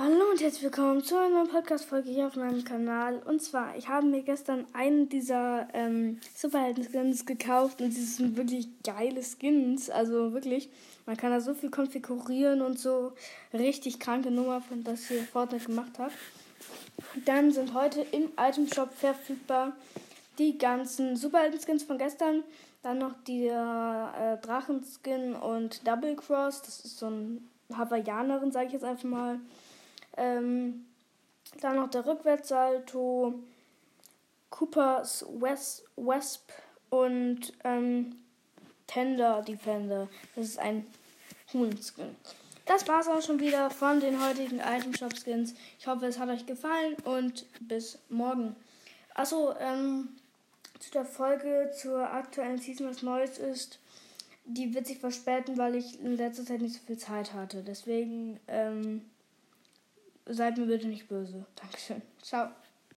Hallo und herzlich willkommen zu einer neuen Podcast-Folge hier auf meinem Kanal. Und zwar, ich habe mir gestern einen dieser ähm, Superhelden-Skins gekauft und sie sind wirklich geile Skins. Also wirklich, man kann da so viel konfigurieren und so. Richtig kranke Nummer, von das hier Fortnite gemacht hat. Dann sind heute im Item Shop verfügbar die ganzen Superhelden-Skins von gestern. Dann noch der äh, Drachenskin und Double Cross. Das ist so ein Hawaiianerin, sage ich jetzt einfach mal. Ähm, dann noch der Rückwärtssalto, Coopers West, Wesp und ähm, Tender Defender. Das ist ein Huhn-Skin. Das war's auch schon wieder von den heutigen Item Shop Skins. Ich hoffe, es hat euch gefallen und bis morgen. Achso, ähm, zu der Folge zur aktuellen Season, was Neues ist. Die wird sich verspäten, weil ich in letzter Zeit nicht so viel Zeit hatte. Deswegen, ähm, Seid mir bitte nicht böse. Dankeschön. Ciao.